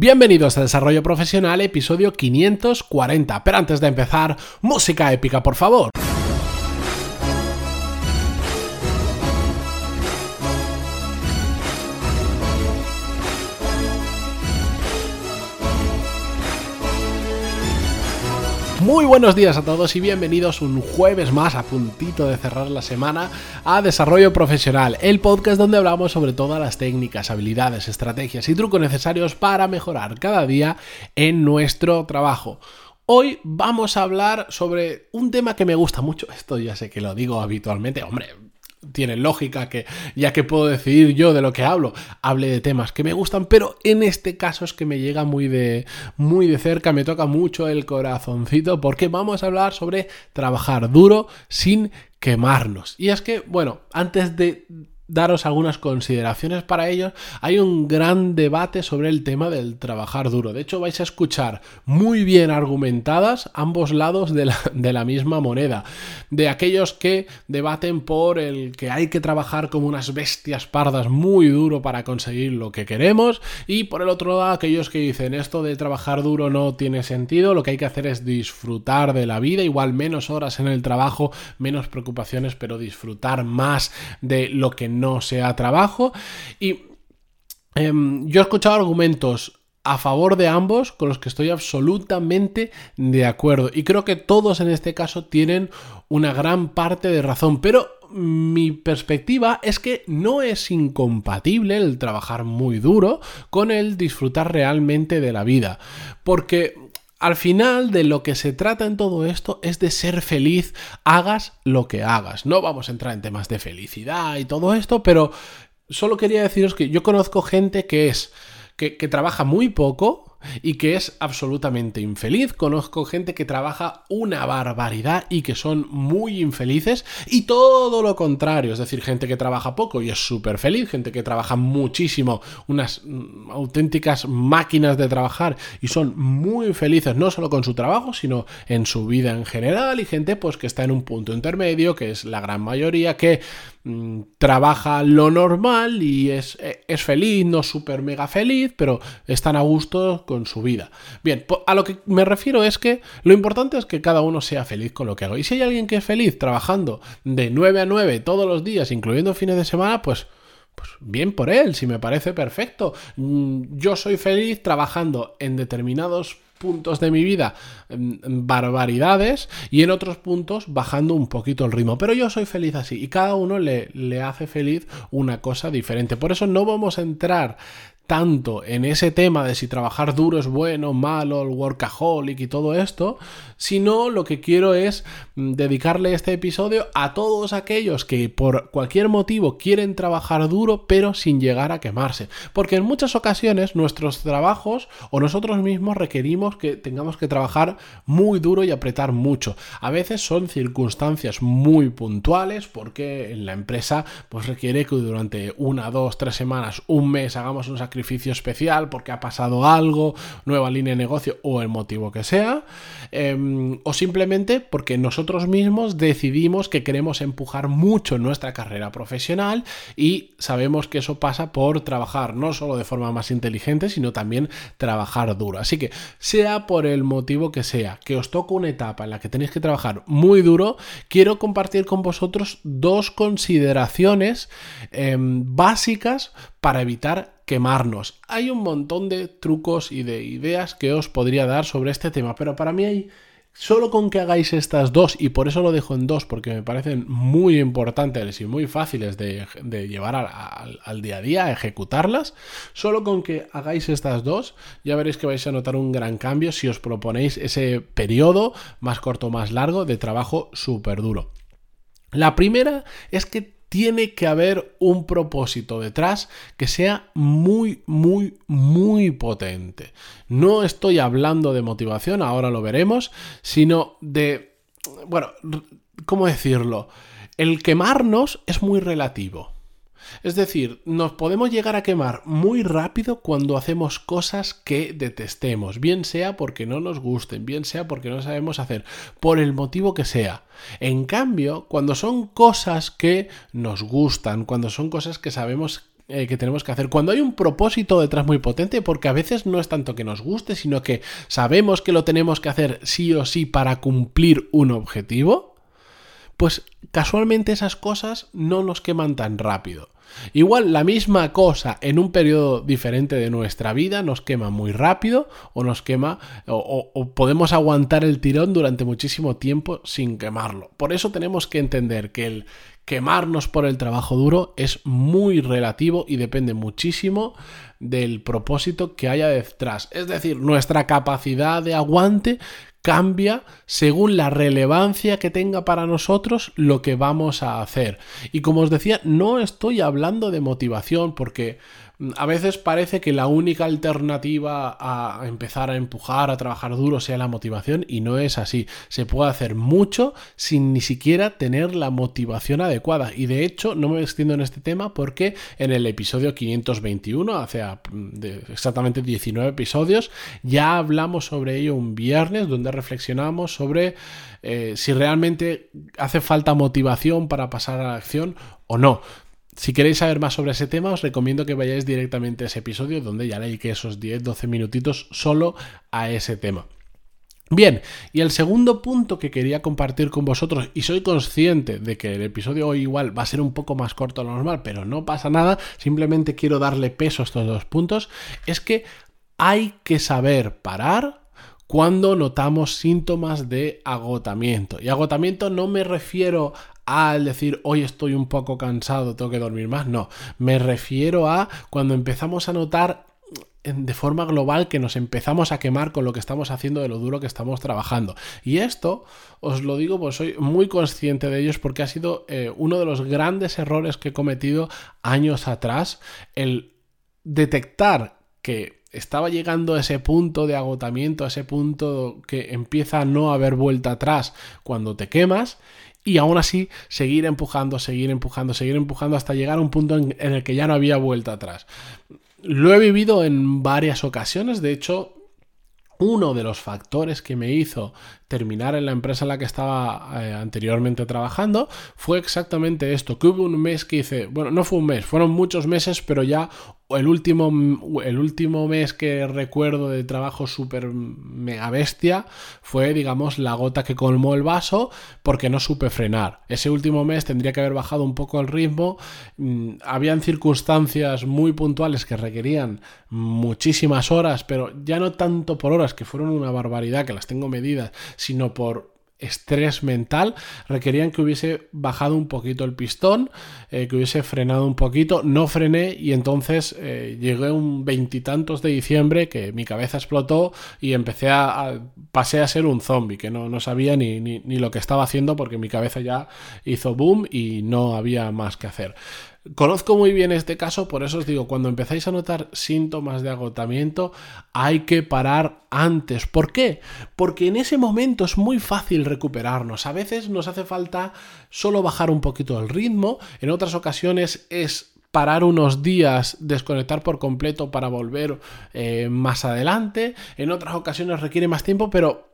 Bienvenidos a Desarrollo Profesional, episodio 540. Pero antes de empezar, música épica, por favor. Muy buenos días a todos y bienvenidos un jueves más a puntito de cerrar la semana a Desarrollo Profesional, el podcast donde hablamos sobre todas las técnicas, habilidades, estrategias y trucos necesarios para mejorar cada día en nuestro trabajo. Hoy vamos a hablar sobre un tema que me gusta mucho, esto ya sé que lo digo habitualmente, hombre, tiene lógica que ya que puedo decidir yo de lo que hablo, hable de temas que me gustan, pero en este caso es que me llega muy de muy de cerca, me toca mucho el corazoncito porque vamos a hablar sobre trabajar duro sin quemarnos. Y es que, bueno, antes de daros algunas consideraciones para ello, hay un gran debate sobre el tema del trabajar duro. De hecho, vais a escuchar muy bien argumentadas ambos lados de la, de la, misma moneda. De aquellos que debaten por el que hay que trabajar como unas bestias pardas muy duro para conseguir lo que queremos. Y por el otro lado, aquellos que dicen esto de trabajar duro no tiene sentido, lo que hay que hacer es disfrutar de la vida, igual menos horas en el trabajo, menos preocupaciones, pero disfrutar más de lo que no sea trabajo. Y em, yo he escuchado argumentos a favor de ambos con los que estoy absolutamente de acuerdo. Y creo que todos en este caso tienen una gran parte de razón. Pero mi perspectiva es que no es incompatible el trabajar muy duro con el disfrutar realmente de la vida. Porque al final de lo que se trata en todo esto es de ser feliz, hagas lo que hagas. No vamos a entrar en temas de felicidad y todo esto, pero solo quería deciros que yo conozco gente que es que, que trabaja muy poco, y que es absolutamente infeliz. Conozco gente que trabaja una barbaridad y que son muy infelices y todo lo contrario, es decir, gente que trabaja poco y es súper feliz, gente que trabaja muchísimo, unas mm, auténticas máquinas de trabajar y son muy felices no solo con su trabajo, sino en su vida en general y gente pues que está en un punto intermedio, que es la gran mayoría, que Mm, trabaja lo normal y es, e, es feliz, no súper mega feliz, pero están a gusto con su vida. Bien, a lo que me refiero es que lo importante es que cada uno sea feliz con lo que hago. Y si hay alguien que es feliz trabajando de 9 a 9 todos los días, incluyendo fines de semana, pues pues bien por él, si me parece perfecto. Mm, yo soy feliz trabajando en determinados puntos de mi vida mm, barbaridades y en otros puntos bajando un poquito el ritmo. Pero yo soy feliz así y cada uno le, le hace feliz una cosa diferente. Por eso no vamos a entrar tanto en ese tema de si trabajar duro es bueno, malo, el workaholic y todo esto, sino lo que quiero es mm, dedicarle este episodio a todos aquellos que por cualquier motivo quieren trabajar duro pero sin llegar a quemarse. Porque en muchas ocasiones nuestros trabajos o nosotros mismos requerimos que tengamos que trabajar muy duro y apretar mucho. A veces son circunstancias muy puntuales porque en la empresa pues requiere que durante una, dos, tres semanas, un mes hagamos un sacrificio especial porque ha pasado algo, nueva línea de negocio o el motivo que sea, em, o simplemente porque nosotros mismos decidimos que queremos empujar mucho nuestra carrera profesional y sabemos que eso pasa por trabajar no solo de forma más inteligente, sino también trabajar duro. Así que sea por el motivo que sea, que os toque una etapa en la que tenéis que trabajar muy duro, quiero compartir con vosotros dos consideraciones em, básicas para evitar quemarnos. Hay un montón de trucos y de ideas que os podría dar sobre este tema, pero para mí hay solo con que hagáis estas dos, y por eso lo dejo en dos, porque me parecen muy importantes y muy fáciles de, llevar al, día a día, ejecutarlas, solo con que hagáis estas dos, ya veréis que vais a notar un gran cambio si os proponéis ese periodo más corto o más largo de trabajo súper duro. La primera es que tiene que haber un propósito detrás que sea muy, muy, muy potente. No estoy hablando de motivación, ahora lo veremos, sino de, bueno, ¿cómo decirlo? El quemarnos es muy relativo. Es decir, nos podemos llegar a quemar muy rápido cuando hacemos cosas que detestemos, bien sea porque no nos gusten, bien sea porque no sabemos hacer, por el motivo que sea. En cambio, cuando son cosas que nos gustan, cuando son cosas que sabemos eh, que tenemos que hacer. Cuando hay un propósito detrás muy potente, porque a veces no es tanto que nos guste, sino que sabemos que lo tenemos que hacer sí o sí para cumplir un objetivo, pues casualmente esas cosas no nos queman tan rápido. Igual la misma cosa en un periodo diferente de nuestra vida nos quema muy rápido o nos quema o, o, podemos aguantar el tirón durante muchísimo tiempo sin quemarlo. Por eso tenemos que entender que el quemarnos por el trabajo duro es muy relativo y depende muchísimo del propósito que haya detrás. Es decir, nuestra capacidad de aguante cambia según la relevancia que tenga para nosotros lo que vamos a hacer. Y como os decía, no estoy hablando de motivación porque a veces parece que la única alternativa a empezar a empujar, a trabajar duro sea la motivación y no es así. Se puede hacer mucho sin ni siquiera tener la motivación adecuada. Y de hecho no me extiendo en este tema porque en el episodio 521, hace exactamente 19 episodios, ya hablamos sobre ello un viernes donde reflexionamos sobre eh, si realmente hace falta motivación para pasar a la acción o no. Si queréis saber más sobre ese tema, os recomiendo que vayáis directamente a ese episodio donde ya leí que esos 10-12 minutitos solo a ese tema. Bien, y el segundo punto que quería compartir con vosotros, y soy consciente de que el episodio hoy igual va a ser un poco más corto de lo normal, pero no pasa nada, simplemente quiero darle peso a estos dos puntos, es que hay que saber parar cuando notamos síntomas de agotamiento. Y agotamiento no me refiero al decir hoy estoy un poco cansado, tengo que dormir más, no, me refiero a cuando empezamos a notar de forma global que nos empezamos a quemar con lo que estamos haciendo de lo duro que estamos trabajando. Y esto os lo digo, pues soy muy consciente de ellos porque ha sido eh, uno de los grandes errores que he cometido años atrás, el detectar que estaba llegando a ese punto de agotamiento, a ese punto que empieza a no haber vuelta atrás cuando te quemas y aún así seguir empujando, seguir empujando, seguir empujando hasta llegar a un punto en, el que ya no había vuelta atrás. Lo he vivido en varias ocasiones, de hecho, uno de los factores que me hizo terminar en la empresa en la que estaba eh, anteriormente trabajando fue exactamente esto, que hubo un mes que hice, bueno, no fue un mes, fueron muchos meses, pero ya el último, el último mes que recuerdo de trabajo súper mega bestia fue, digamos, la gota que colmó el vaso porque no supe frenar. Ese último mes tendría que haber bajado un poco el ritmo. Mm, habían circunstancias muy puntuales que requerían muchísimas horas, pero ya no tanto por horas, que fueron una barbaridad, que las tengo medidas, sino por estrés mental requerían que hubiese bajado un poquito el pistón, eh, que hubiese frenado un poquito, no frené y entonces eh, llegué un veintitantos de diciembre que mi cabeza explotó y empecé a, pasé a ser un zombie, que no, no sabía ni, ni lo que estaba haciendo porque mi cabeza ya hizo boom y no había más que hacer. Conozco muy bien este caso, por eso os digo, cuando empezáis a notar síntomas de agotamiento, hay que parar antes. ¿Por qué? Porque en ese momento es muy fácil recuperarnos. A veces nos hace falta solo bajar un poquito el ritmo, en otras ocasiones es parar unos días, desconectar por completo para volver eh, más adelante, en otras ocasiones requiere más tiempo, pero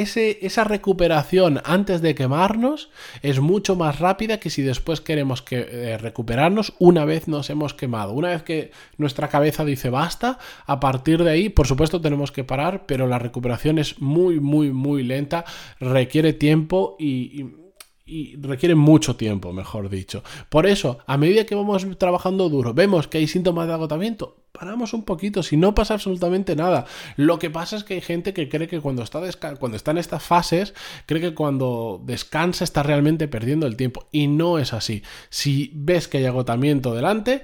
esa recuperación antes de quemarnos es mucho más rápida que si después queremos que, eh, recuperarnos una vez nos hemos quemado. Una vez que nuestra cabeza dice basta, a partir de ahí, por supuesto, tenemos que parar, pero la recuperación es muy, muy, muy lenta, requiere tiempo y requiere mucho tiempo, mejor dicho. Por eso, a medida que vamos trabajando duro, vemos que hay síntomas de agotamiento, paramos un poquito, si no pasa absolutamente nada. Lo que pasa es que hay gente que cree que cuando está, cuando está en estas fases, cree que cuando descansa está realmente perdiendo el tiempo. Y no es así. Si ves que hay agotamiento delante,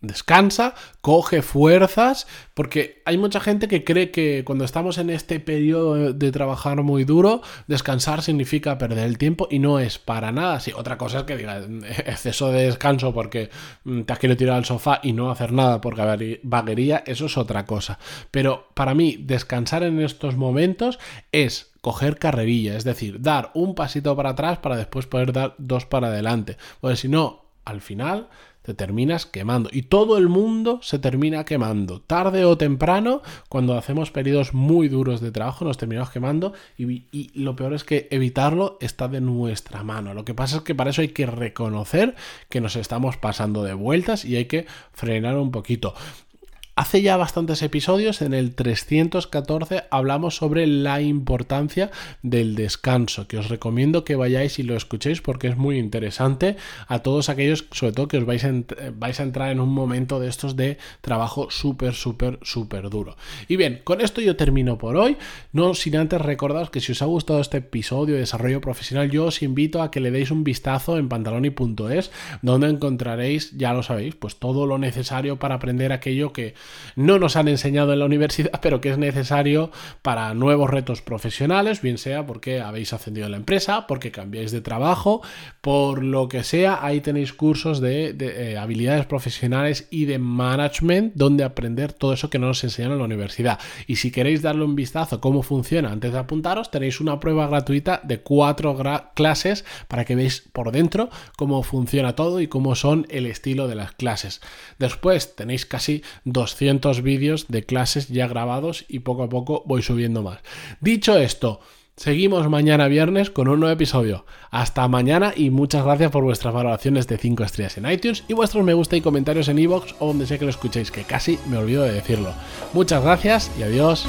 Descansa, coge fuerzas, porque hay mucha gente que cree que cuando estamos en este periodo de trabajar muy duro, descansar significa perder el tiempo y no es para nada así. Otra cosa es que diga exceso de descanso porque mm, te has querido tirar al sofá y no hacer nada por vaguería, eso es otra cosa. Pero para mí, descansar en estos momentos es coger carrerilla, es decir, dar un pasito para atrás para después poder dar dos para adelante. Porque si no, al final te terminas quemando. Y todo el mundo se termina quemando. Tarde o temprano, cuando hacemos periodos muy duros de trabajo, nos terminamos quemando y, y lo peor es que evitarlo está de nuestra mano. Lo que pasa es que para eso hay que reconocer que nos estamos pasando de vueltas y hay que frenar un poquito. Hace ya bastantes episodios, en el 314, hablamos sobre la importancia del descanso, que os recomiendo que vayáis y lo escuchéis porque es muy interesante a todos aquellos, sobre todo que os vais a, vais a entrar en un momento de estos de trabajo súper, súper, súper duro. Y bien, con esto yo termino por hoy, no sin antes recordaros que si os ha gustado este episodio de desarrollo profesional, yo os invito a que le deis un vistazo en pantaloni.es, donde encontraréis, ya lo sabéis, pues todo lo necesario para aprender aquello que no nos han enseñado en la universidad, pero que es necesario para nuevos retos profesionales, bien sea porque habéis ascendido en la empresa, porque cambiáis de trabajo, por lo que sea, ahí tenéis cursos de, eh, habilidades profesionales y de management donde aprender todo eso que no nos enseñan en la universidad. Y si queréis darle un vistazo a cómo funciona antes de apuntaros, tenéis una prueba gratuita de cuatro clases para que veáis por dentro cómo funciona todo y cómo son el estilo de las clases. Después tenéis casi 200 vídeos de clases ya grabados y poco a poco voy subiendo más. Dicho esto, seguimos mañana viernes con un nuevo episodio. Hasta mañana y muchas gracias por vuestras valoraciones de 5 estrellas en iTunes y vuestros me gusta y comentarios en iVoox o donde sé que lo escuchéis, que casi me olvido de decirlo. Muchas gracias y adiós.